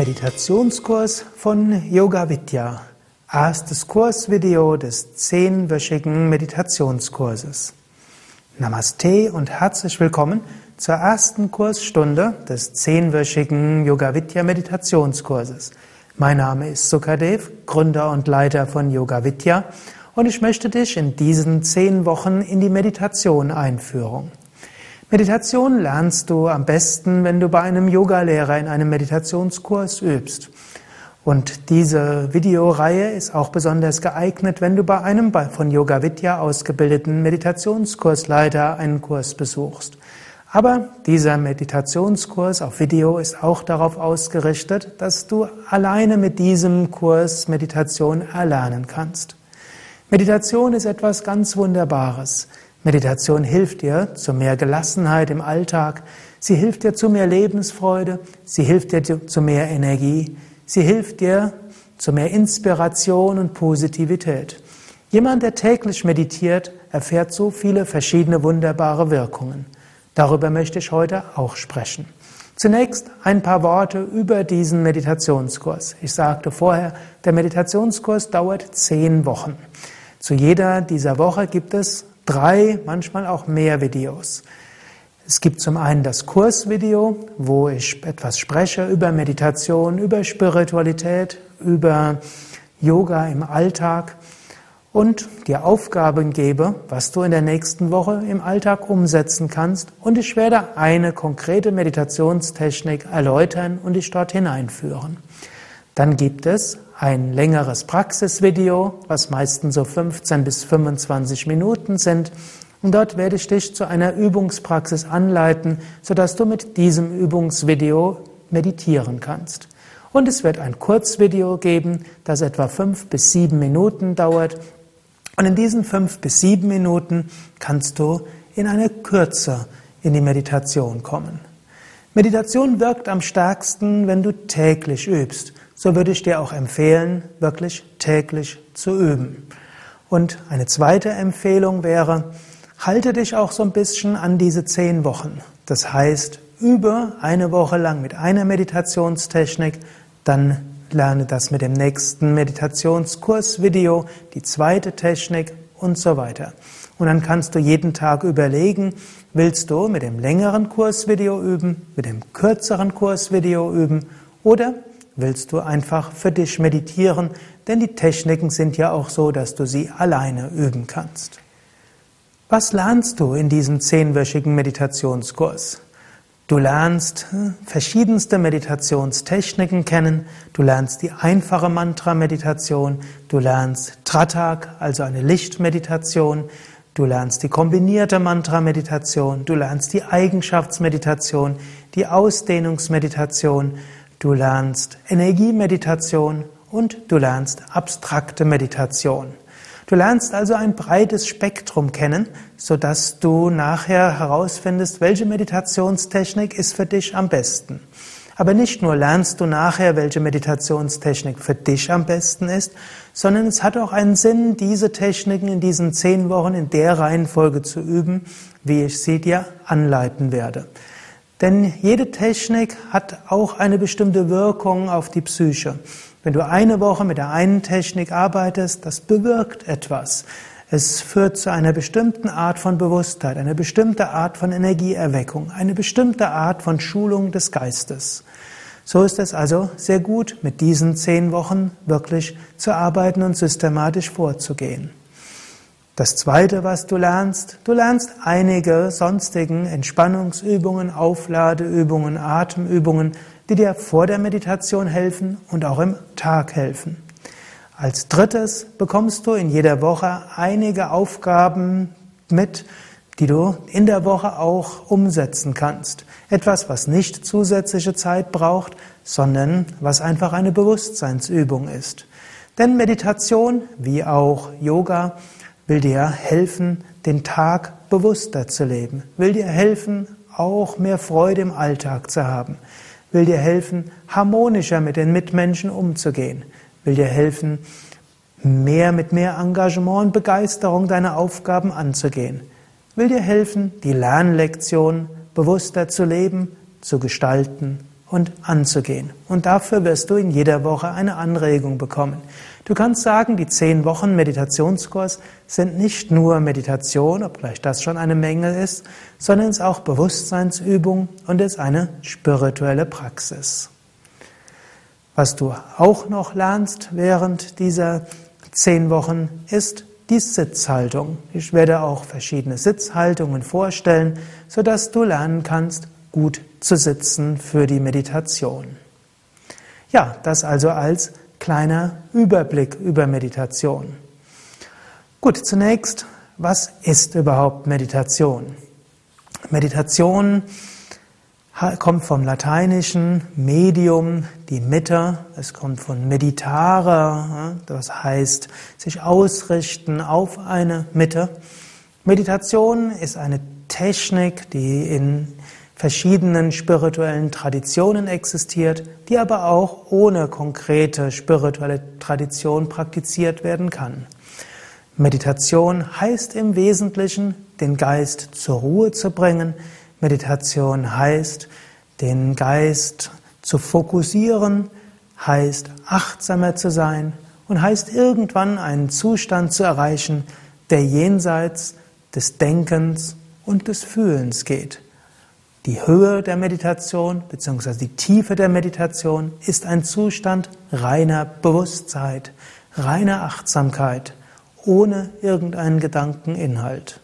Meditationskurs von Yoga Vidya. Erstes Kursvideo des zehnwöchigen Meditationskurses. Namaste und herzlich willkommen zur ersten Kursstunde des zehnwöchigen Yoga Vidya Meditationskurses. Mein Name ist Sukadev, Gründer und Leiter von Yoga Vidya und ich möchte dich in diesen zehn Wochen in die Meditation einführen. Meditation lernst du am besten, wenn du bei einem Yogalehrer in einem Meditationskurs übst. Und diese Videoreihe ist auch besonders geeignet, wenn du bei einem von Yoga Vidya ausgebildeten Meditationskursleiter einen Kurs besuchst. Aber dieser Meditationskurs auf Video ist auch darauf ausgerichtet, dass du alleine mit diesem Kurs Meditation erlernen kannst. Meditation ist etwas ganz Wunderbares. Meditation hilft dir zu mehr Gelassenheit im Alltag, sie hilft dir zu mehr Lebensfreude, sie hilft dir zu mehr Energie, sie hilft dir zu mehr Inspiration und Positivität. Jemand, der täglich meditiert, erfährt so viele verschiedene wunderbare Wirkungen. Darüber möchte ich heute auch sprechen. Zunächst ein paar Worte über diesen Meditationskurs. Ich sagte vorher, der Meditationskurs dauert zehn Wochen. Zu jeder dieser Woche gibt es drei, manchmal auch mehr Videos. Es gibt zum einen das Kursvideo, wo ich etwas spreche über Meditation, über Spiritualität, über Yoga im Alltag und dir Aufgaben gebe, was du in der nächsten Woche im Alltag umsetzen kannst. Und ich werde eine konkrete Meditationstechnik erläutern und dich dort hineinführen. Dann gibt es ein längeres Praxisvideo, was meistens so 15 bis 25 Minuten sind. Und dort werde ich dich zu einer Übungspraxis anleiten, sodass du mit diesem Übungsvideo meditieren kannst. Und es wird ein Kurzvideo geben, das etwa fünf bis sieben Minuten dauert. Und in diesen fünf bis sieben Minuten kannst du in eine Kürze in die Meditation kommen. Meditation wirkt am stärksten, wenn du täglich übst so würde ich dir auch empfehlen, wirklich täglich zu üben. Und eine zweite Empfehlung wäre, halte dich auch so ein bisschen an diese zehn Wochen. Das heißt, übe eine Woche lang mit einer Meditationstechnik, dann lerne das mit dem nächsten Meditationskursvideo, die zweite Technik und so weiter. Und dann kannst du jeden Tag überlegen, willst du mit dem längeren Kursvideo üben, mit dem kürzeren Kursvideo üben oder willst du einfach für dich meditieren, denn die Techniken sind ja auch so, dass du sie alleine üben kannst. Was lernst du in diesem zehnwöchigen Meditationskurs? Du lernst hm, verschiedenste Meditationstechniken kennen, du lernst die einfache Mantra-Meditation, du lernst Tratak, also eine Lichtmeditation, du lernst die kombinierte Mantra-Meditation, du lernst die Eigenschaftsmeditation, die Ausdehnungsmeditation, Du lernst Energiemeditation und du lernst abstrakte Meditation. Du lernst also ein breites Spektrum kennen, sodass du nachher herausfindest, welche Meditationstechnik ist für dich am besten. Aber nicht nur lernst du nachher, welche Meditationstechnik für dich am besten ist, sondern es hat auch einen Sinn, diese Techniken in diesen zehn Wochen in der Reihenfolge zu üben, wie ich sie dir anleiten werde. Denn jede Technik hat auch eine bestimmte Wirkung auf die Psyche. Wenn du eine Woche mit der einen Technik arbeitest, das bewirkt etwas. Es führt zu einer bestimmten Art von Bewusstheit, einer bestimmten Art von Energieerweckung, eine bestimmte Art von Schulung des Geistes. So ist es also sehr gut, mit diesen zehn Wochen wirklich zu arbeiten und systematisch vorzugehen. Das zweite, was du lernst, du lernst einige sonstigen Entspannungsübungen, Aufladeübungen, Atemübungen, die dir vor der Meditation helfen und auch im Tag helfen. Als drittes bekommst du in jeder Woche einige Aufgaben mit, die du in der Woche auch umsetzen kannst. Etwas, was nicht zusätzliche Zeit braucht, sondern was einfach eine Bewusstseinsübung ist. Denn Meditation, wie auch Yoga, will dir helfen, den Tag bewusster zu leben, will dir helfen, auch mehr Freude im Alltag zu haben, will dir helfen, harmonischer mit den Mitmenschen umzugehen, will dir helfen, mehr mit mehr Engagement und Begeisterung deine Aufgaben anzugehen, will dir helfen, die Lernlektion bewusster zu leben, zu gestalten und anzugehen. Und dafür wirst du in jeder Woche eine Anregung bekommen. Du kannst sagen, die zehn Wochen Meditationskurs sind nicht nur Meditation, obgleich das schon eine Menge ist, sondern es ist auch Bewusstseinsübung und es ist eine spirituelle Praxis. Was du auch noch lernst während dieser zehn Wochen ist die Sitzhaltung. Ich werde auch verschiedene Sitzhaltungen vorstellen, sodass du lernen kannst, gut zu sitzen für die Meditation. Ja, das also als kleiner Überblick über Meditation. Gut, zunächst, was ist überhaupt Meditation? Meditation kommt vom lateinischen Medium, die Mitte, es kommt von meditare, das heißt sich ausrichten auf eine Mitte. Meditation ist eine Technik, die in verschiedenen spirituellen Traditionen existiert, die aber auch ohne konkrete spirituelle Tradition praktiziert werden kann. Meditation heißt im Wesentlichen, den Geist zur Ruhe zu bringen. Meditation heißt, den Geist zu fokussieren, heißt achtsamer zu sein und heißt irgendwann einen Zustand zu erreichen, der jenseits des Denkens und des Fühlens geht. Die Höhe der Meditation bzw. die Tiefe der Meditation ist ein Zustand reiner Bewusstsein, reiner Achtsamkeit, ohne irgendeinen Gedankeninhalt.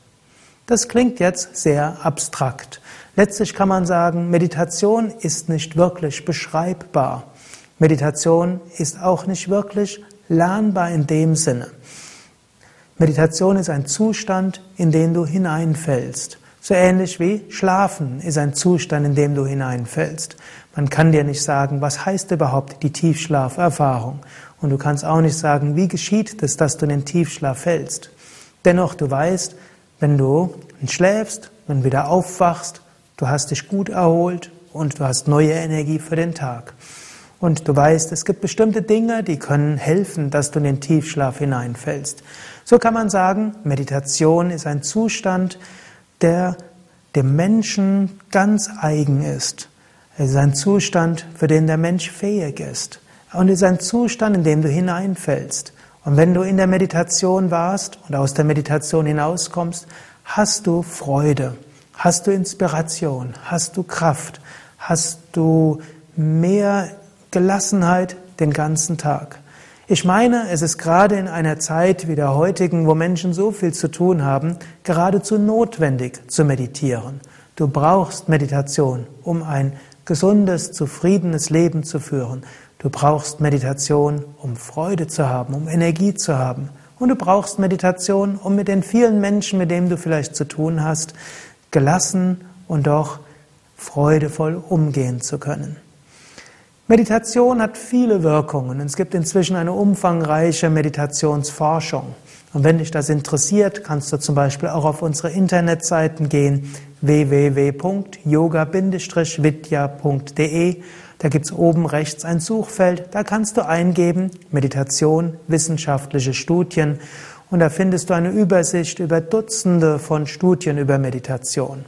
Das klingt jetzt sehr abstrakt. Letztlich kann man sagen, Meditation ist nicht wirklich beschreibbar. Meditation ist auch nicht wirklich lernbar in dem Sinne. Meditation ist ein Zustand, in den du hineinfällst. So ähnlich wie Schlafen ist ein Zustand, in dem du hineinfällst. Man kann dir nicht sagen, was heißt überhaupt die Tiefschlaferfahrung. Und du kannst auch nicht sagen, wie geschieht es, dass du in den Tiefschlaf fällst. Dennoch, du weißt, wenn du schläfst, wenn du wieder aufwachst, du hast dich gut erholt und du hast neue Energie für den Tag. Und du weißt, es gibt bestimmte Dinge, die können helfen, dass du in den Tiefschlaf hineinfällst. So kann man sagen, Meditation ist ein Zustand, der dem Menschen ganz eigen ist. Es ist ein Zustand, für den der Mensch fähig ist. Und es ist ein Zustand, in dem du hineinfällst. Und wenn du in der Meditation warst und aus der Meditation hinauskommst, hast du Freude, hast du Inspiration, hast du Kraft, hast du mehr Gelassenheit den ganzen Tag. Ich meine, es ist gerade in einer Zeit wie der heutigen, wo Menschen so viel zu tun haben, geradezu notwendig zu meditieren. Du brauchst Meditation, um ein gesundes, zufriedenes Leben zu führen. Du brauchst Meditation, um Freude zu haben, um Energie zu haben. Und du brauchst Meditation, um mit den vielen Menschen, mit denen du vielleicht zu tun hast, gelassen und doch freudevoll umgehen zu können. Meditation hat viele Wirkungen. Es gibt inzwischen eine umfangreiche Meditationsforschung. Und wenn dich das interessiert, kannst du zum Beispiel auch auf unsere Internetseiten gehen, www.yoga-vidya.de. Da gibt's oben rechts ein Suchfeld, da kannst du eingeben Meditation, wissenschaftliche Studien und da findest du eine Übersicht über Dutzende von Studien über Meditation.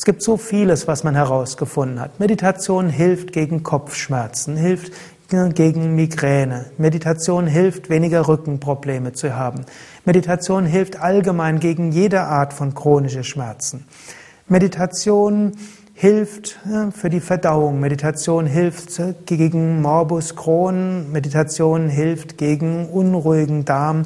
Es gibt so vieles, was man herausgefunden hat. Meditation hilft gegen Kopfschmerzen, hilft gegen Migräne. Meditation hilft, weniger Rückenprobleme zu haben. Meditation hilft allgemein gegen jede Art von chronische Schmerzen. Meditation hilft für die Verdauung. Meditation hilft gegen Morbus Crohn. Meditation hilft gegen unruhigen Darm.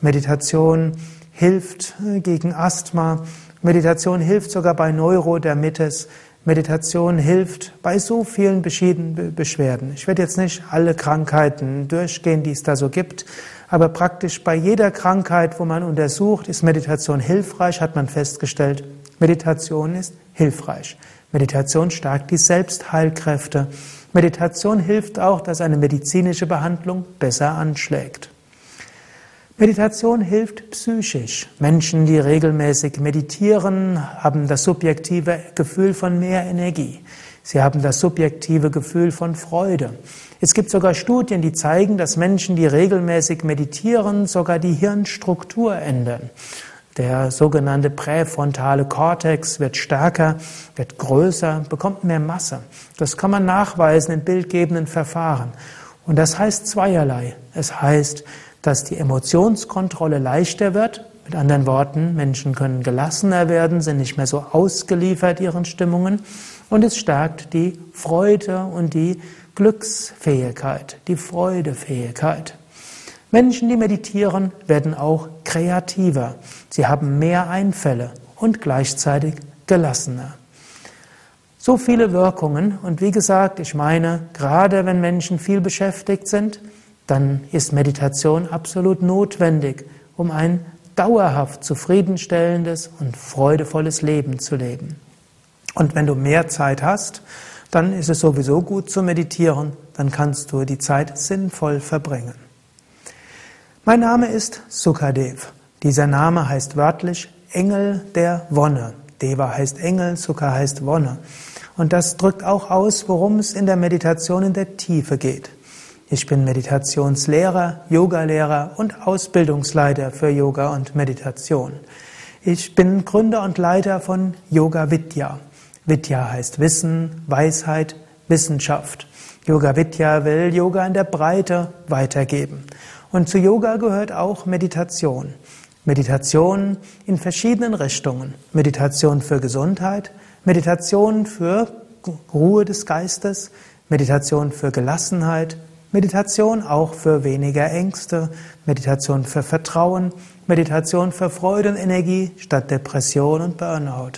Meditation hilft gegen Asthma. Meditation hilft sogar bei Neurodermitis. Meditation hilft bei so vielen Beschwerden. Ich werde jetzt nicht alle Krankheiten durchgehen, die es da so gibt, aber praktisch bei jeder Krankheit, wo man untersucht, ist Meditation hilfreich, hat man festgestellt, Meditation ist hilfreich. Meditation stärkt die Selbstheilkräfte. Meditation hilft auch, dass eine medizinische Behandlung besser anschlägt. Meditation hilft psychisch. Menschen, die regelmäßig meditieren, haben das subjektive Gefühl von mehr Energie. Sie haben das subjektive Gefühl von Freude. Es gibt sogar Studien, die zeigen, dass Menschen, die regelmäßig meditieren, sogar die Hirnstruktur ändern. Der sogenannte präfrontale Kortex wird stärker, wird größer, bekommt mehr Masse. Das kann man nachweisen in bildgebenden Verfahren. Und das heißt zweierlei. Es heißt, dass die Emotionskontrolle leichter wird. Mit anderen Worten, Menschen können gelassener werden, sind nicht mehr so ausgeliefert ihren Stimmungen. Und es stärkt die Freude und die Glücksfähigkeit, die Freudefähigkeit. Menschen, die meditieren, werden auch kreativer. Sie haben mehr Einfälle und gleichzeitig gelassener. So viele Wirkungen. Und wie gesagt, ich meine, gerade wenn Menschen viel beschäftigt sind, dann ist Meditation absolut notwendig, um ein dauerhaft zufriedenstellendes und freudevolles Leben zu leben. Und wenn du mehr Zeit hast, dann ist es sowieso gut zu meditieren, dann kannst du die Zeit sinnvoll verbringen. Mein Name ist Sukadev. Dieser Name heißt wörtlich Engel der Wonne. Deva heißt Engel, Sukha heißt Wonne. Und das drückt auch aus, worum es in der Meditation in der Tiefe geht. Ich bin Meditationslehrer, Yogalehrer und Ausbildungsleiter für Yoga und Meditation. Ich bin Gründer und Leiter von Yoga Vidya. Vidya heißt Wissen, Weisheit, Wissenschaft. Yoga Vidya will Yoga in der Breite weitergeben. Und zu Yoga gehört auch Meditation. Meditation in verschiedenen Richtungen. Meditation für Gesundheit, Meditation für Ruhe des Geistes, Meditation für Gelassenheit, Meditation auch für weniger Ängste, Meditation für Vertrauen, Meditation für Freude und Energie statt Depression und Burnout.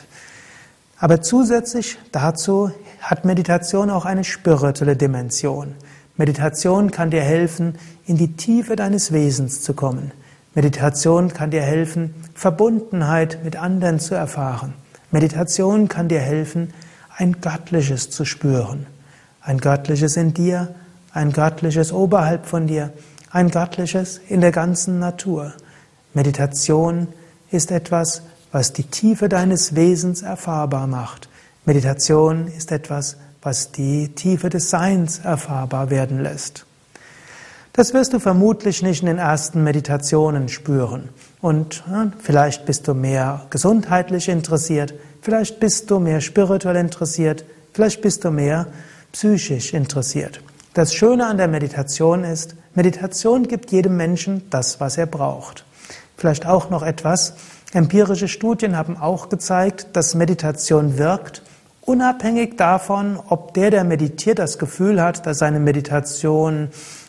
Aber zusätzlich dazu hat Meditation auch eine spirituelle Dimension. Meditation kann dir helfen, in die Tiefe deines Wesens zu kommen. Meditation kann dir helfen, Verbundenheit mit anderen zu erfahren. Meditation kann dir helfen, ein Göttliches zu spüren. Ein Göttliches in dir, ein Göttliches oberhalb von dir, ein Göttliches in der ganzen Natur. Meditation ist etwas, was die Tiefe deines Wesens erfahrbar macht. Meditation ist etwas, was die Tiefe des Seins erfahrbar werden lässt. Das wirst du vermutlich nicht in den ersten Meditationen spüren. Und vielleicht bist du mehr gesundheitlich interessiert, vielleicht bist du mehr spirituell interessiert, vielleicht bist du mehr psychisch interessiert. Das Schöne an der Meditation ist, Meditation gibt jedem Menschen das, was er braucht. Vielleicht auch noch etwas. Empirische Studien haben auch gezeigt, dass Meditation wirkt, Unabhängig davon, ob der, der meditiert, das Gefühl hat, dass seine Meditation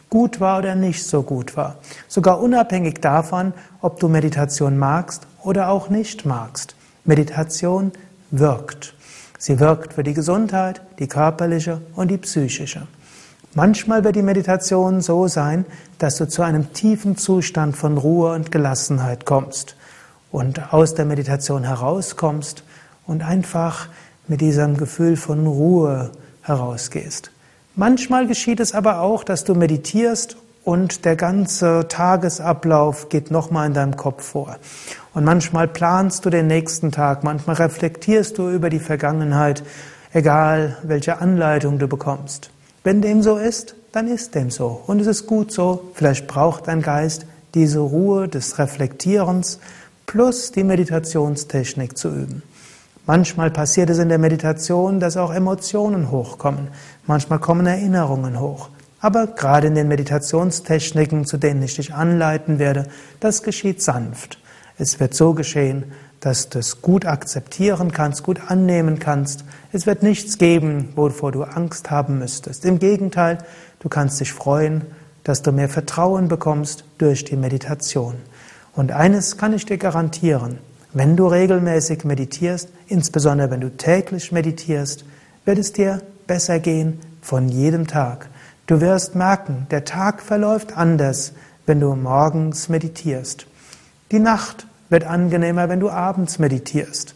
gut war oder nicht so gut war. Sogar unabhängig davon, ob du Meditation magst oder auch nicht magst. Meditation wirkt. Sie wirkt für die Gesundheit, die körperliche und die psychische. Manchmal wird die Meditation so sein, dass du zu einem tiefen Zustand von Ruhe und Gelassenheit kommst und aus der Meditation herauskommst und einfach mit diesem Gefühl von Ruhe herausgehst. Manchmal geschieht es aber auch, dass du meditierst und der ganze Tagesablauf geht nochmal in deinem Kopf vor. Und manchmal planst du den nächsten Tag, manchmal reflektierst du über die Vergangenheit, egal welche Anleitung du bekommst. Wenn dem so ist, dann ist dem so. Und es ist gut so. Vielleicht braucht dein Geist diese Ruhe des Reflektierens plus die Meditationstechnik zu üben. Manchmal passiert es in der Meditation, dass auch Emotionen hochkommen. Manchmal kommen Erinnerungen hoch. Aber gerade in den Meditationstechniken, zu denen ich dich anleiten werde, das geschieht sanft. Es wird so geschehen, dass du es gut akzeptieren kannst, gut annehmen kannst. Es wird nichts geben, wovor du Angst haben müsstest. Im Gegenteil, du kannst dich freuen, dass du mehr Vertrauen bekommst durch die Meditation. Und eines kann ich dir garantieren, wenn du regelmäßig meditierst, insbesondere wenn du täglich meditierst, wird es dir besser gehen von jedem Tag. Du wirst merken, der Tag verläuft anders, wenn du morgens meditierst. Die Nacht wird angenehmer, wenn du abends meditierst.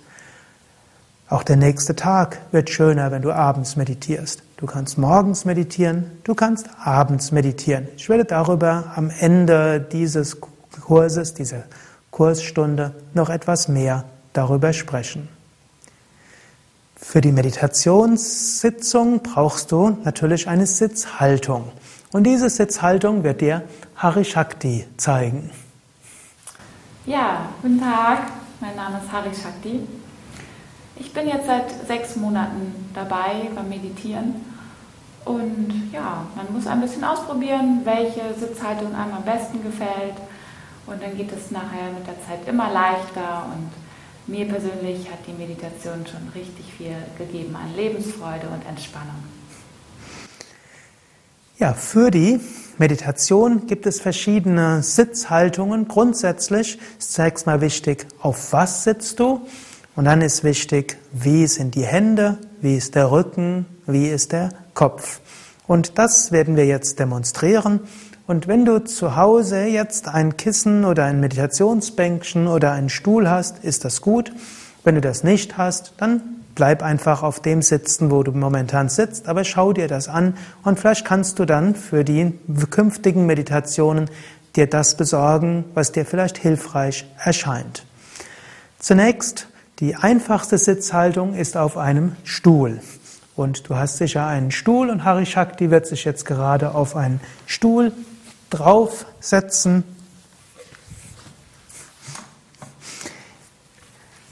Auch der nächste Tag wird schöner, wenn du abends meditierst. Du kannst morgens meditieren, du kannst abends meditieren. Ich werde darüber am Ende dieses Kurses, dieser Kursstunde noch etwas mehr darüber sprechen. Für die Meditationssitzung brauchst du natürlich eine Sitzhaltung. Und diese Sitzhaltung wird dir Harishakti zeigen. Ja, guten Tag. Mein Name ist Hari Shakti. Ich bin jetzt seit sechs Monaten dabei beim Meditieren und ja, man muss ein bisschen ausprobieren, welche Sitzhaltung einem am besten gefällt und dann geht es nachher mit der Zeit immer leichter und mir persönlich hat die Meditation schon richtig viel gegeben an Lebensfreude und Entspannung. Ja, für die Meditation gibt es verschiedene Sitzhaltungen. Grundsätzlich ist zunächst mal wichtig, auf was sitzt du? Und dann ist wichtig, wie sind die Hände, wie ist der Rücken, wie ist der Kopf. Und das werden wir jetzt demonstrieren. Und wenn du zu Hause jetzt ein Kissen oder ein Meditationsbänkchen oder einen Stuhl hast, ist das gut. Wenn du das nicht hast, dann bleib einfach auf dem sitzen, wo du momentan sitzt, aber schau dir das an und vielleicht kannst du dann für die künftigen Meditationen dir das besorgen, was dir vielleicht hilfreich erscheint. Zunächst, die einfachste Sitzhaltung ist auf einem Stuhl. Und du hast sicher einen Stuhl und Hari Shakti wird sich jetzt gerade auf einen Stuhl draufsetzen.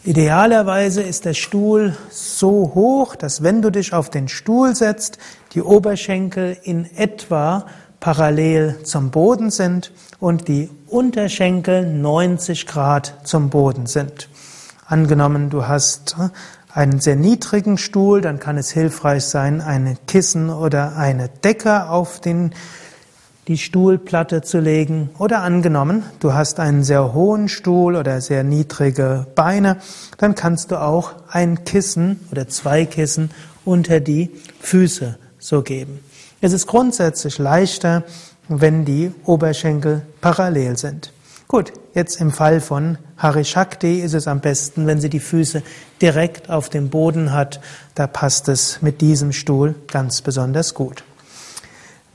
Idealerweise ist der Stuhl so hoch, dass wenn du dich auf den Stuhl setzt, die Oberschenkel in etwa parallel zum Boden sind und die Unterschenkel 90 Grad zum Boden sind. Angenommen, du hast einen sehr niedrigen Stuhl, dann kann es hilfreich sein, eine Kissen oder eine Decke auf den die Stuhlplatte zu legen. Oder angenommen, du hast einen sehr hohen Stuhl oder sehr niedrige Beine, dann kannst du auch ein Kissen oder zwei Kissen unter die Füße so geben. Es ist grundsätzlich leichter, wenn die Oberschenkel parallel sind. Gut, jetzt im Fall von Hari Shakti ist es am besten, wenn sie die Füße direkt auf dem Boden hat. Da passt es mit diesem Stuhl ganz besonders gut.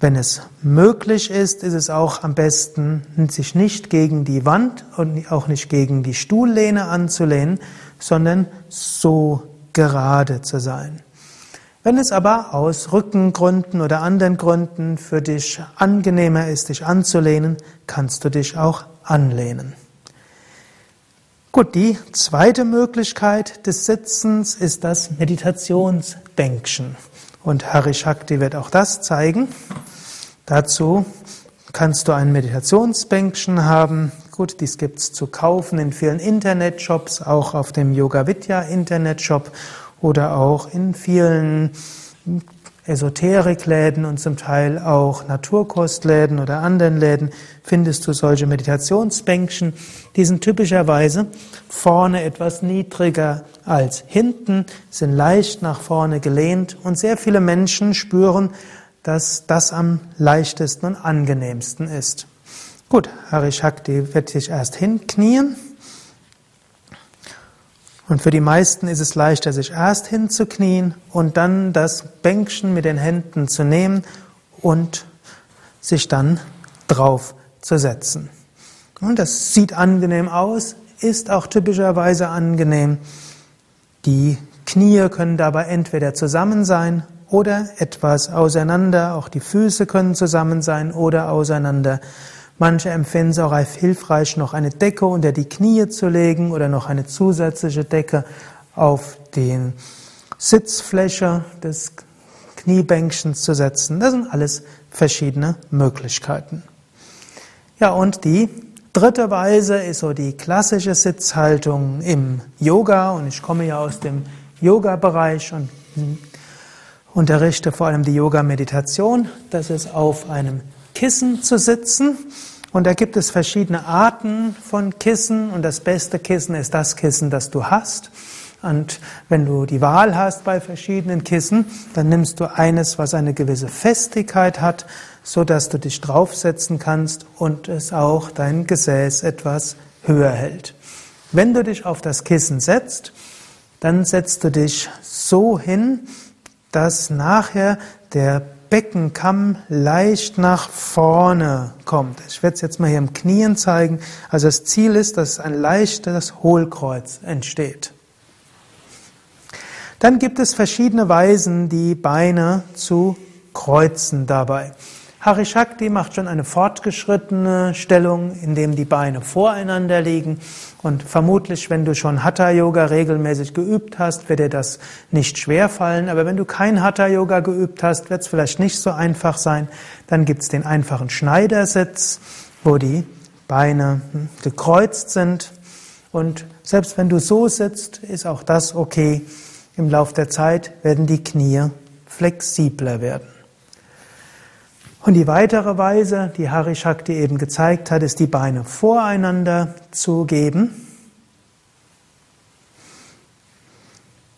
Wenn es möglich ist, ist es auch am besten, sich nicht gegen die Wand und auch nicht gegen die Stuhllehne anzulehnen, sondern so gerade zu sein. Wenn es aber aus Rückengründen oder anderen Gründen für dich angenehmer ist, dich anzulehnen, kannst du dich auch anlehnen. Gut, die zweite Möglichkeit des Sitzens ist das Meditationsbänkchen. Und Hari Shakti wird auch das zeigen. Dazu kannst du ein Meditationsbänkchen haben. Gut, dies gibt's zu kaufen in vielen Internetshops, auch auf dem Yoga Vidya Internetshop oder auch in vielen Esoterikläden und zum Teil auch Naturkostläden oder anderen Läden findest du solche Meditationsbänkchen. Die sind typischerweise vorne etwas niedriger als hinten, sind leicht nach vorne gelehnt und sehr viele Menschen spüren, dass das am leichtesten und angenehmsten ist. Gut, Hari Shakti wird sich erst hinknien. Und für die meisten ist es leichter, sich erst hinzuknien und dann das Bänkchen mit den Händen zu nehmen und sich dann drauf zu setzen. Und das sieht angenehm aus, ist auch typischerweise angenehm. Die Knie können dabei entweder zusammen sein oder etwas auseinander. Auch die Füße können zusammen sein oder auseinander. Manche empfinden es auch als hilfreich, noch eine Decke unter die Knie zu legen oder noch eine zusätzliche Decke auf die Sitzfläche des Kniebänkchens zu setzen. Das sind alles verschiedene Möglichkeiten. Ja, und die dritte Weise ist so die klassische Sitzhaltung im Yoga. Und ich komme ja aus dem Yoga-Bereich und unterrichte vor allem die Yoga-Meditation. Das ist auf einem Kissen zu sitzen. Und da gibt es verschiedene Arten von Kissen. Und das beste Kissen ist das Kissen, das du hast. Und wenn du die Wahl hast bei verschiedenen Kissen, dann nimmst du eines, was eine gewisse Festigkeit hat, so dass du dich draufsetzen kannst und es auch dein Gesäß etwas höher hält. Wenn du dich auf das Kissen setzt, dann setzt du dich so hin, dass nachher der Beckenkamm leicht nach vorne kommt. Ich werde es jetzt mal hier im Knien zeigen. Also das Ziel ist, dass ein leichtes Hohlkreuz entsteht. Dann gibt es verschiedene Weisen, die Beine zu kreuzen dabei. Hari Shakti macht schon eine fortgeschrittene Stellung, in dem die Beine voreinander liegen. Und vermutlich, wenn du schon Hatha Yoga regelmäßig geübt hast, wird dir das nicht schwer fallen. Aber wenn du kein Hatha Yoga geübt hast, wird es vielleicht nicht so einfach sein. Dann gibt es den einfachen Schneidersitz, wo die Beine hm, gekreuzt sind. Und selbst wenn du so sitzt, ist auch das okay. Im Lauf der Zeit werden die Knie flexibler werden. Und die weitere Weise, die Hari Shakti eben gezeigt hat, ist die Beine voreinander zu geben.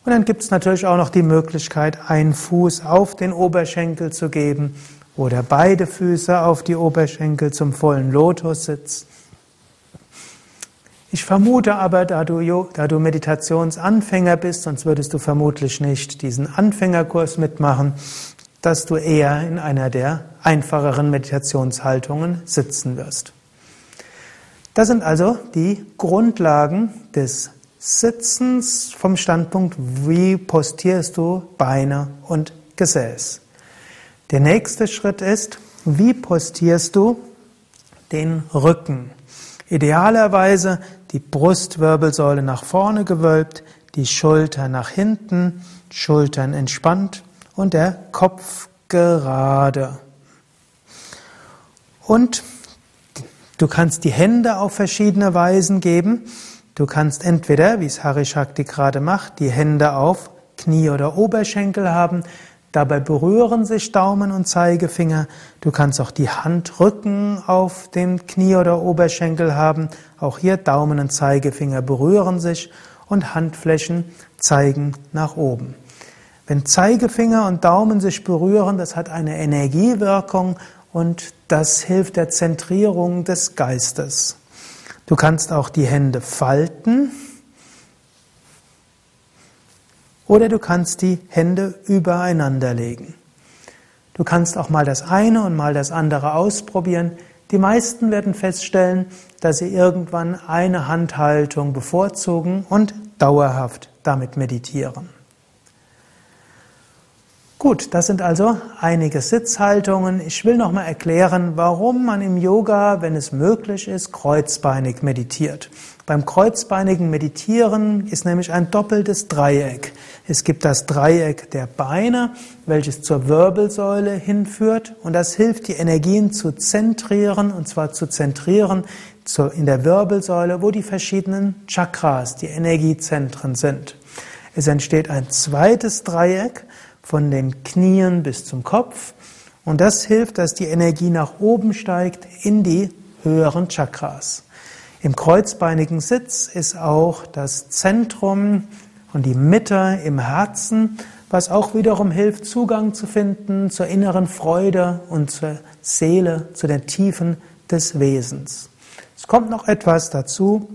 Und dann gibt es natürlich auch noch die Möglichkeit, einen Fuß auf den Oberschenkel zu geben oder beide Füße auf die Oberschenkel zum vollen Lotussitz. Ich vermute aber, da du, da du Meditationsanfänger bist, sonst würdest du vermutlich nicht diesen Anfängerkurs mitmachen, dass du eher in einer der einfacheren Meditationshaltungen sitzen wirst. Das sind also die Grundlagen des Sitzens vom Standpunkt, wie postierst du Beine und Gesäß. Der nächste Schritt ist, wie postierst du den Rücken? Idealerweise die Brustwirbelsäule nach vorne gewölbt, die Schulter nach hinten, Schultern entspannt und der Kopf gerade. Und du kannst die Hände auf verschiedene Weisen geben. Du kannst entweder, wie es Hari Shakti gerade macht, die Hände auf Knie oder Oberschenkel haben. Dabei berühren sich Daumen und Zeigefinger. Du kannst auch die Handrücken auf dem Knie oder Oberschenkel haben. Auch hier Daumen und Zeigefinger berühren sich und Handflächen zeigen nach oben. Wenn Zeigefinger und Daumen sich berühren, das hat eine Energiewirkung und das hilft der Zentrierung des Geistes. Du kannst auch die Hände falten oder du kannst die Hände übereinander legen. Du kannst auch mal das eine und mal das andere ausprobieren. Die meisten werden feststellen, dass sie irgendwann eine Handhaltung bevorzugen und dauerhaft damit meditieren. Gut, das sind also einige Sitzhaltungen. Ich will nochmal erklären, warum man im Yoga, wenn es möglich ist, kreuzbeinig meditiert. Beim kreuzbeinigen Meditieren ist nämlich ein doppeltes Dreieck. Es gibt das Dreieck der Beine, welches zur Wirbelsäule hinführt und das hilft, die Energien zu zentrieren und zwar zu zentrieren in der Wirbelsäule, wo die verschiedenen Chakras, die Energiezentren sind. Es entsteht ein zweites Dreieck, von den Knien bis zum Kopf. Und das hilft, dass die Energie nach oben steigt in die höheren Chakras. Im kreuzbeinigen Sitz ist auch das Zentrum und die Mitte im Herzen, was auch wiederum hilft, Zugang zu finden zur inneren Freude und zur Seele, zu den Tiefen des Wesens. Es kommt noch etwas dazu.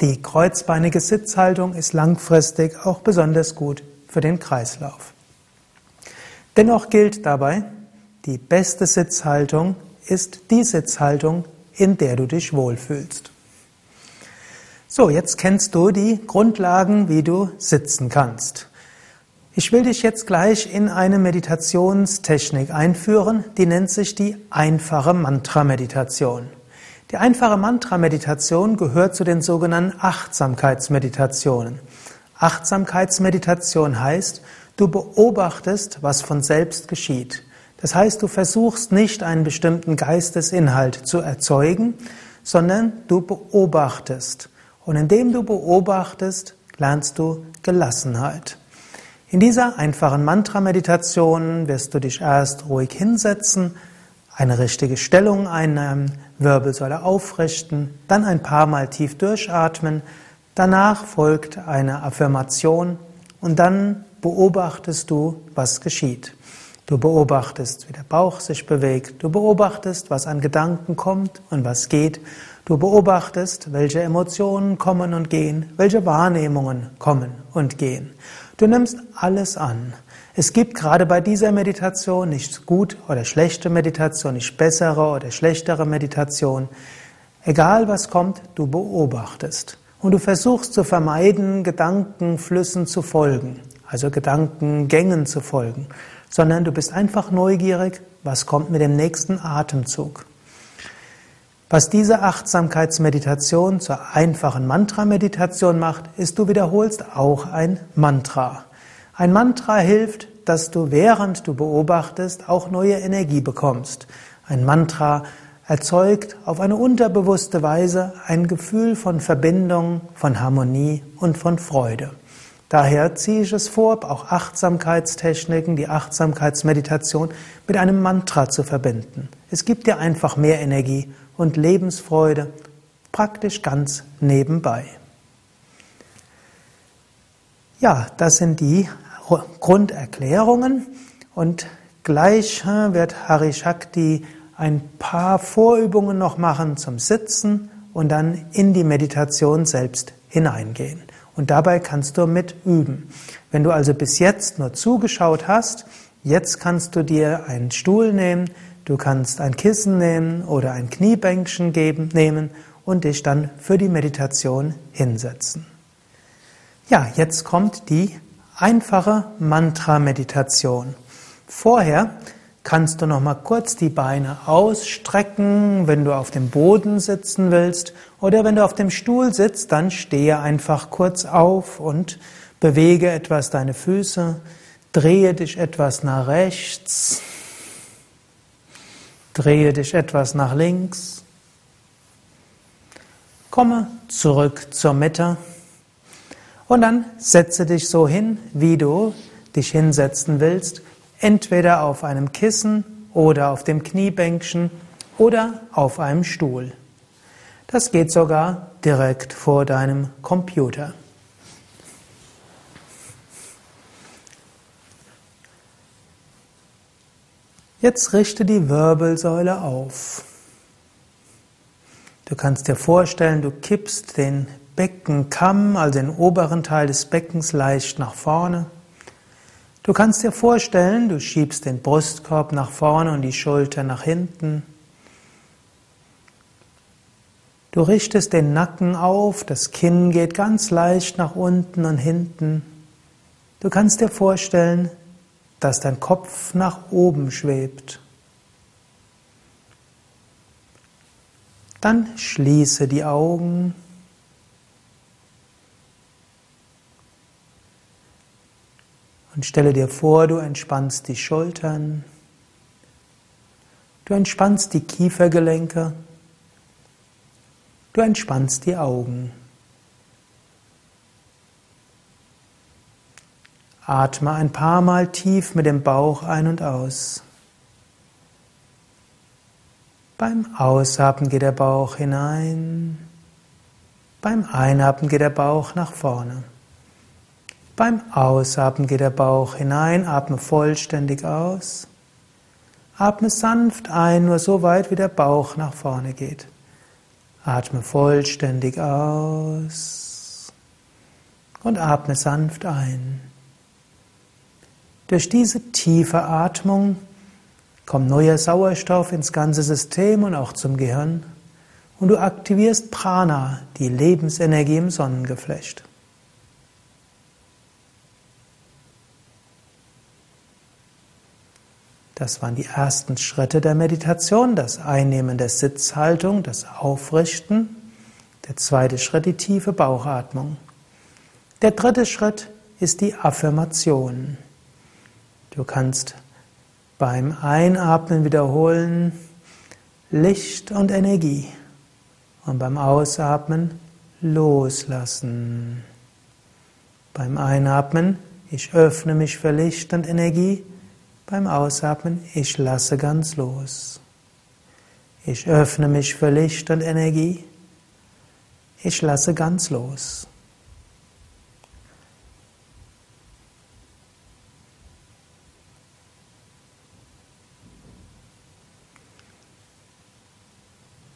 Die kreuzbeinige Sitzhaltung ist langfristig auch besonders gut für den Kreislauf. Dennoch gilt dabei, die beste Sitzhaltung ist die Sitzhaltung, in der du dich wohlfühlst. So, jetzt kennst du die Grundlagen, wie du sitzen kannst. Ich will dich jetzt gleich in eine Meditationstechnik einführen, die nennt sich die einfache Mantra-Meditation. Die einfache Mantra-Meditation gehört zu den sogenannten Achtsamkeitsmeditationen. Achtsamkeitsmeditation heißt, Du beobachtest, was von selbst geschieht. Das heißt, du versuchst nicht einen bestimmten Geistesinhalt zu erzeugen, sondern du beobachtest. Und indem du beobachtest, lernst du Gelassenheit. In dieser einfachen Mantra-Meditation wirst du dich erst ruhig hinsetzen, eine richtige Stellung einnehmen, Wirbelsäule aufrichten, dann ein paar Mal tief durchatmen, danach folgt eine Affirmation und dann beobachtest du, was geschieht. Du beobachtest, wie der Bauch sich bewegt. Du beobachtest, was an Gedanken kommt und was geht. Du beobachtest, welche Emotionen kommen und gehen, welche Wahrnehmungen kommen und gehen. Du nimmst alles an. Es gibt gerade bei dieser Meditation nicht gut oder schlechte Meditation, nicht bessere oder schlechtere Meditation. Egal was kommt, du beobachtest. Und du versuchst zu vermeiden, Gedankenflüssen zu folgen also Gedankengängen zu folgen, sondern du bist einfach neugierig, was kommt mit dem nächsten Atemzug. Was diese Achtsamkeitsmeditation zur einfachen Mantra-Meditation macht, ist, du wiederholst auch ein Mantra. Ein Mantra hilft, dass du während du beobachtest auch neue Energie bekommst. Ein Mantra erzeugt auf eine unterbewusste Weise ein Gefühl von Verbindung, von Harmonie und von Freude. Daher ziehe ich es vor, auch Achtsamkeitstechniken, die Achtsamkeitsmeditation mit einem Mantra zu verbinden. Es gibt dir einfach mehr Energie und Lebensfreude praktisch ganz nebenbei. Ja, das sind die Grunderklärungen und gleich wird Hari Shakti ein paar Vorübungen noch machen zum Sitzen und dann in die Meditation selbst hineingehen. Und dabei kannst du mit üben. Wenn du also bis jetzt nur zugeschaut hast, jetzt kannst du dir einen Stuhl nehmen, Du kannst ein Kissen nehmen oder ein Kniebänkchen geben, nehmen und dich dann für die Meditation hinsetzen. Ja, jetzt kommt die einfache Mantra-Meditation. Vorher kannst du noch mal kurz die Beine ausstrecken, wenn du auf dem Boden sitzen willst oder wenn du auf dem Stuhl sitzt, dann stehe einfach kurz auf und bewege etwas deine Füße, drehe dich etwas nach rechts, Drehe dich etwas nach links. Komme zurück zur Mitte. Und dann setze dich so hin, wie du dich hinsetzen willst. Entweder auf einem Kissen oder auf dem Kniebänkchen oder auf einem Stuhl. Das geht sogar direkt vor deinem Computer. Jetzt richte die Wirbelsäule auf. Du kannst dir vorstellen, du kippst den Beckenkamm, also den oberen Teil des Beckens, leicht nach vorne. Du kannst dir vorstellen, du schiebst den Brustkorb nach vorne und die Schulter nach hinten. Du richtest den Nacken auf, das Kinn geht ganz leicht nach unten und hinten. Du kannst dir vorstellen, dass dein Kopf nach oben schwebt. Dann schließe die Augen. Und stelle dir vor, du entspannst die Schultern. Du entspannst die Kiefergelenke. Du entspannst die Augen. Atme ein paar Mal tief mit dem Bauch ein und aus. Beim Ausatmen geht der Bauch hinein. Beim Einatmen geht der Bauch nach vorne. Beim Ausatmen geht der Bauch hinein, atme vollständig aus. Atme sanft ein, nur so weit wie der Bauch nach vorne geht. Atme vollständig aus und atme sanft ein. Durch diese tiefe Atmung kommt neuer Sauerstoff ins ganze System und auch zum Gehirn und du aktivierst Prana, die Lebensenergie im Sonnengeflecht. Das waren die ersten Schritte der Meditation, das Einnehmen der Sitzhaltung, das Aufrichten. Der zweite Schritt die tiefe Bauchatmung. Der dritte Schritt ist die Affirmation. Du kannst beim Einatmen wiederholen Licht und Energie und beim Ausatmen loslassen. Beim Einatmen, ich öffne mich für Licht und Energie. Beim Ausatmen, ich lasse ganz los. Ich öffne mich für Licht und Energie. Ich lasse ganz los.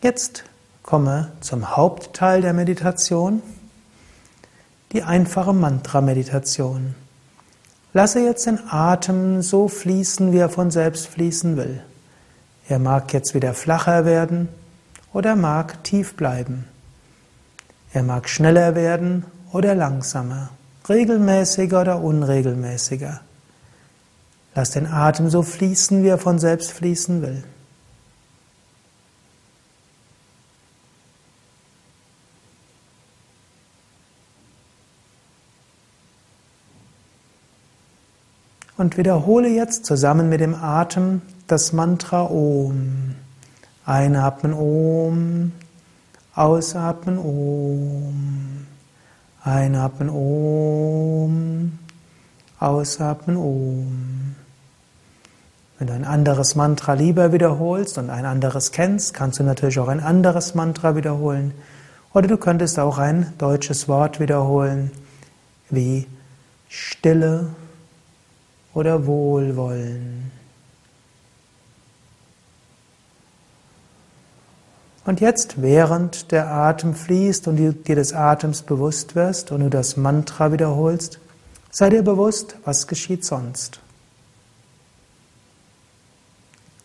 Jetzt komme zum Hauptteil der Meditation, die einfache Mantra-Meditation. Lasse jetzt den Atem so fließen, wie er von selbst fließen will. Er mag jetzt wieder flacher werden oder mag tief bleiben. Er mag schneller werden oder langsamer, regelmäßiger oder unregelmäßiger. Lass den Atem so fließen, wie er von selbst fließen will. Und wiederhole jetzt zusammen mit dem Atem das Mantra Om. Einatmen Om, ausatmen Om. Einatmen Om, ausatmen Om. Wenn du ein anderes Mantra lieber wiederholst und ein anderes kennst, kannst du natürlich auch ein anderes Mantra wiederholen. Oder du könntest auch ein deutsches Wort wiederholen, wie Stille oder Wohlwollen. Und jetzt, während der Atem fließt und du dir des Atems bewusst wirst und du das Mantra wiederholst, sei dir bewusst, was geschieht sonst.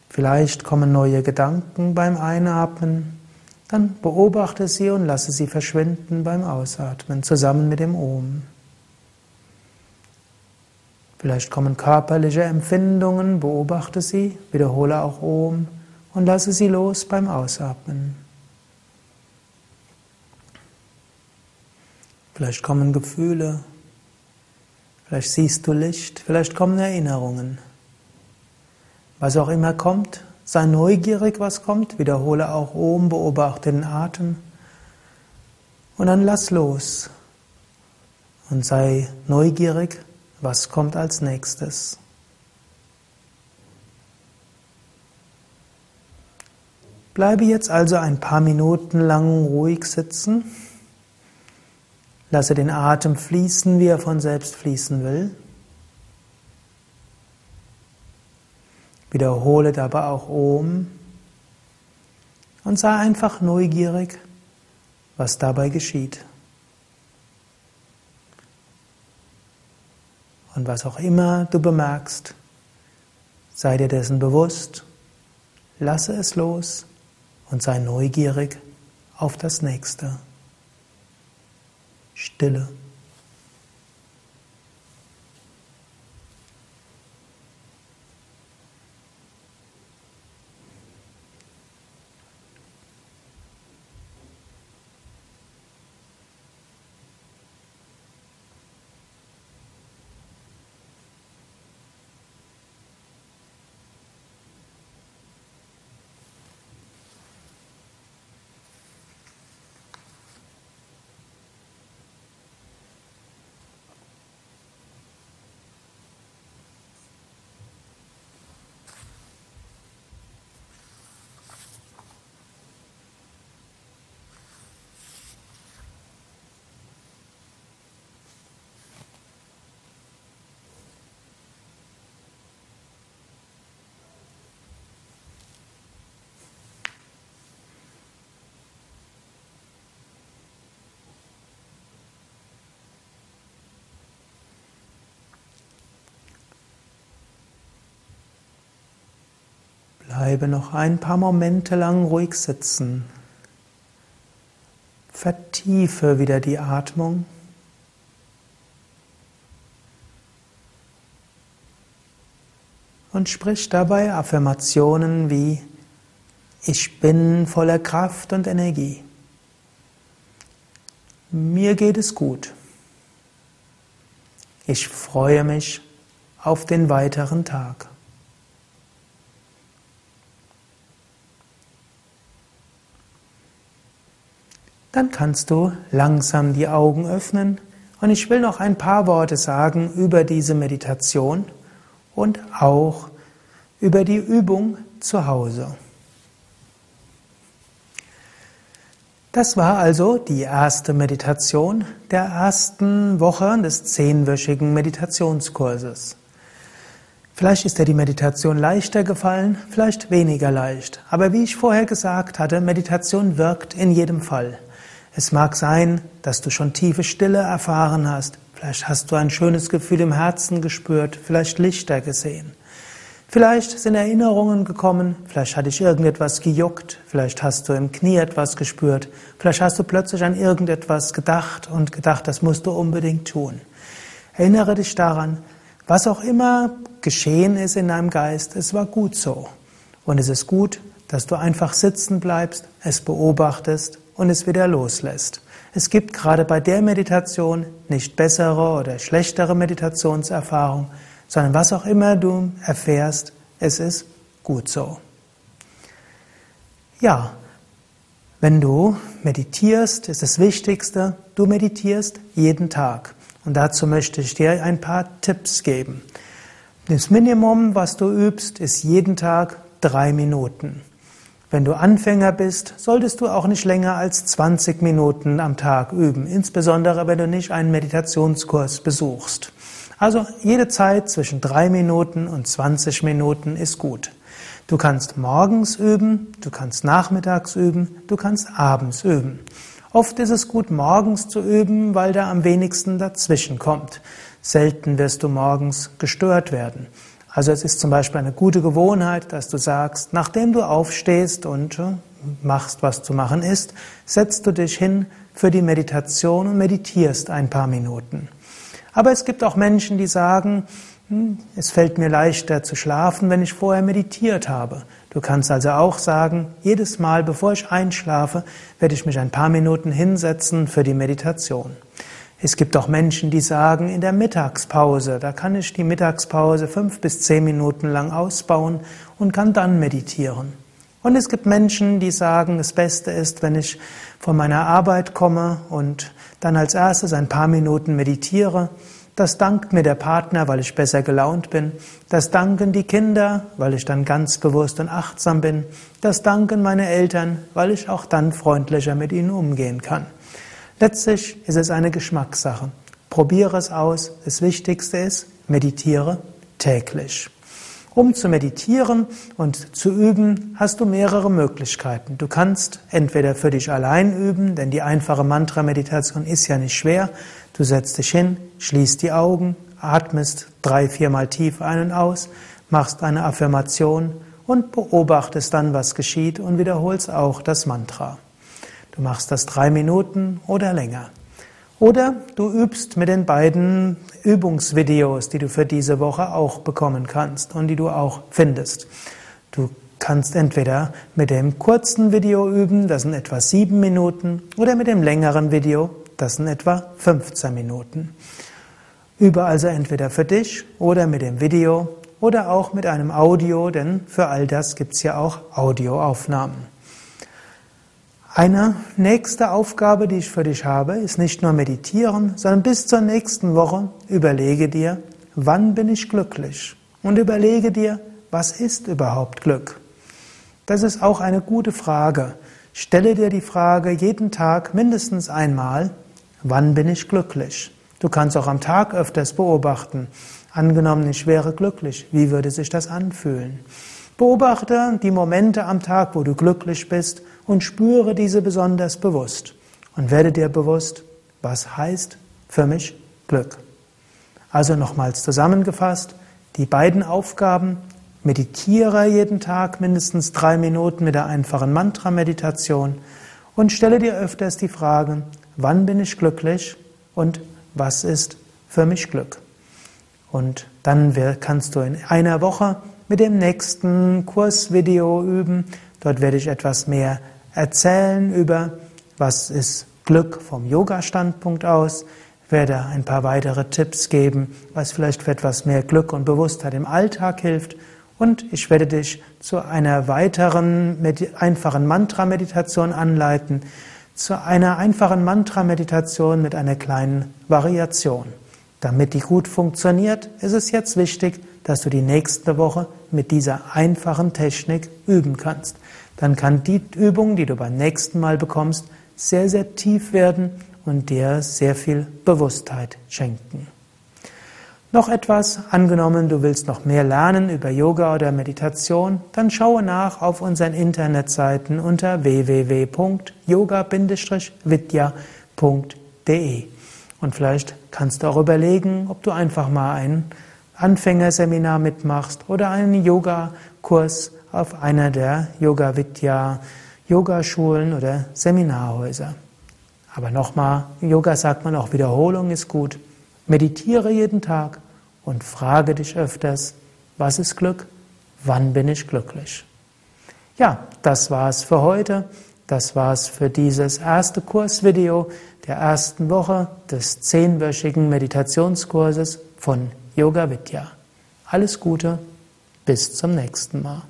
Vielleicht kommen neue Gedanken beim Einatmen, dann beobachte sie und lasse sie verschwinden beim Ausatmen, zusammen mit dem Om. Vielleicht kommen körperliche Empfindungen, beobachte sie, wiederhole auch Om und lasse sie los beim Ausatmen. Vielleicht kommen Gefühle, vielleicht siehst du Licht, vielleicht kommen Erinnerungen. Was auch immer kommt, sei neugierig, was kommt, wiederhole auch Om, beobachte den Atem und dann lass los und sei neugierig, was kommt als nächstes? Bleibe jetzt also ein paar Minuten lang ruhig sitzen. Lasse den Atem fließen, wie er von selbst fließen will. Wiederhole dabei auch Om und sei einfach neugierig, was dabei geschieht. Und was auch immer du bemerkst, sei dir dessen bewusst, lasse es los und sei neugierig auf das Nächste. Stille. Bleibe noch ein paar Momente lang ruhig sitzen. Vertiefe wieder die Atmung. Und sprich dabei Affirmationen wie Ich bin voller Kraft und Energie. Mir geht es gut. Ich freue mich auf den weiteren Tag. Dann kannst du langsam die Augen öffnen und ich will noch ein paar Worte sagen über diese Meditation und auch über die Übung zu Hause. Das war also die erste Meditation der ersten Woche des zehnwöchigen Meditationskurses. Vielleicht ist dir die Meditation leichter gefallen, vielleicht weniger leicht. Aber wie ich vorher gesagt hatte, Meditation wirkt in jedem Fall. Es mag sein, dass du schon tiefe Stille erfahren hast. Vielleicht hast du ein schönes Gefühl im Herzen gespürt, vielleicht Lichter gesehen. Vielleicht sind Erinnerungen gekommen, vielleicht hat dich irgendetwas gejuckt, vielleicht hast du im Knie etwas gespürt, vielleicht hast du plötzlich an irgendetwas gedacht und gedacht, das musst du unbedingt tun. Erinnere dich daran, Was auch immer geschehen ist in deinem Geist, es war gut so. Und es ist gut, dass du einfach sitzen bleibst, es beobachtest und es wieder loslässt. Es gibt gerade bei der Meditation nicht bessere oder schlechtere Meditationserfahrung, sondern was auch immer du erfährst, es ist gut so. Ja, wenn du meditierst, ist das Wichtigste, du meditierst jeden Tag. Und dazu möchte ich dir ein paar Tipps geben. Das Minimum, was du übst, ist jeden Tag drei Minuten. Wenn du Anfänger bist, solltest du auch nicht länger als 20 Minuten am Tag üben, insbesondere wenn du nicht einen Meditationskurs besuchst. Also jede Zeit zwischen drei Minuten und 20 Minuten ist gut. Du kannst morgens üben, du kannst nachmittags üben, du kannst abends üben. Oft ist es gut, morgens zu üben, weil da am wenigsten dazwischen kommt. Selten wirst du morgens gestört werden. Also es ist zum Beispiel eine gute Gewohnheit, dass du sagst, nachdem du aufstehst und äh, machst, was zu machen ist, setzt du dich hin für die Meditation und meditierst ein paar Minuten. Aber es gibt auch Menschen, die sagen, hm, es fällt mir leichter zu schlafen, wenn ich vorher meditiert habe. Du kannst also auch sagen, jedes Mal, bevor ich einschlafe, werde ich mich ein paar Minuten hinsetzen für die Meditation. Es gibt auch Menschen, die sagen, in der Mittagspause, da kann ich die Mittagspause fünf bis zehn Minuten lang ausbauen und kann dann meditieren. Und es gibt Menschen, die sagen, das Beste ist, wenn ich von meiner Arbeit komme und dann als erstes ein paar Minuten meditiere das dankt mir der Partner, weil ich besser gelaunt bin. Das danken die Kinder, weil ich dann ganz bewusst und achtsam bin. Das danken meine Eltern, weil ich auch dann freundlicher mit ihnen umgehen kann. Letztlich ist es eine Geschmackssache. Probiere es aus. Das Wichtigste ist, meditiere täglich. Um zu meditieren und zu üben, hast du mehrere Möglichkeiten. Du kannst entweder für dich allein üben, denn die einfache Mantra-Meditation ist ja nicht schwer. Du setzt dich hin, schließt die Augen, atmest drei, viermal tief ein und aus, machst eine Affirmation und beobachtest dann, was geschieht und wiederholst auch das Mantra. Du machst das drei Minuten oder länger. Oder du übst mit den beiden Übungsvideos, die du für diese Woche auch bekommen kannst und die du auch findest. Du kannst entweder mit dem kurzen Video üben, das sind etwa sieben Minuten, oder mit dem längeren Video, das sind etwa 15 Minuten. Übe also entweder für dich oder mit dem Video oder auch mit einem Audio, denn für all das gibt es ja auch Audioaufnahmen. Eine nächste Aufgabe, die ich für dich habe, ist nicht nur meditieren, sondern bis zur nächsten Woche überlege dir, wann bin ich glücklich? Und überlege dir, was ist überhaupt Glück? Das ist auch eine gute Frage. Stelle dir die Frage jeden Tag mindestens einmal, wann bin ich glücklich? Du kannst auch am Tag öfters beobachten. Angenommen, ich wäre glücklich, wie würde sich das anfühlen? Beobachte die Momente am Tag, wo du glücklich bist und spüre diese besonders bewusst. Und werde dir bewusst, was heißt für mich Glück. Also nochmals zusammengefasst, die beiden Aufgaben, meditiere jeden Tag mindestens drei Minuten mit der einfachen Mantra-Meditation und stelle dir öfters die Frage, wann bin ich glücklich und was ist für mich Glück. Und dann kannst du in einer Woche mit dem nächsten Kursvideo üben. Dort werde ich etwas mehr erzählen über, was ist Glück vom Yoga-Standpunkt aus, ich werde ein paar weitere Tipps geben, was vielleicht für etwas mehr Glück und Bewusstheit im Alltag hilft und ich werde dich zu einer weiteren einfachen Mantra-Meditation anleiten, zu einer einfachen Mantra-Meditation mit einer kleinen Variation. Damit die gut funktioniert, ist es jetzt wichtig, dass du die nächste Woche mit dieser einfachen Technik üben kannst. Dann kann die Übung, die du beim nächsten Mal bekommst, sehr, sehr tief werden und dir sehr viel Bewusstheit schenken. Noch etwas, angenommen, du willst noch mehr lernen über Yoga oder Meditation, dann schaue nach auf unseren Internetseiten unter www.yoga-vidya.de. Und vielleicht kannst du auch überlegen, ob du einfach mal ein Anfängerseminar mitmachst oder einen Yoga-Kurs auf einer der Yoga Vidya Yogaschulen oder Seminarhäuser. Aber nochmal, Yoga sagt man auch, Wiederholung ist gut. Meditiere jeden Tag und frage dich öfters, was ist Glück? Wann bin ich glücklich? Ja, das war's für heute. Das war's für dieses erste Kursvideo der ersten Woche des zehnwöchigen Meditationskurses von Yoga Vidya. Alles Gute, bis zum nächsten Mal.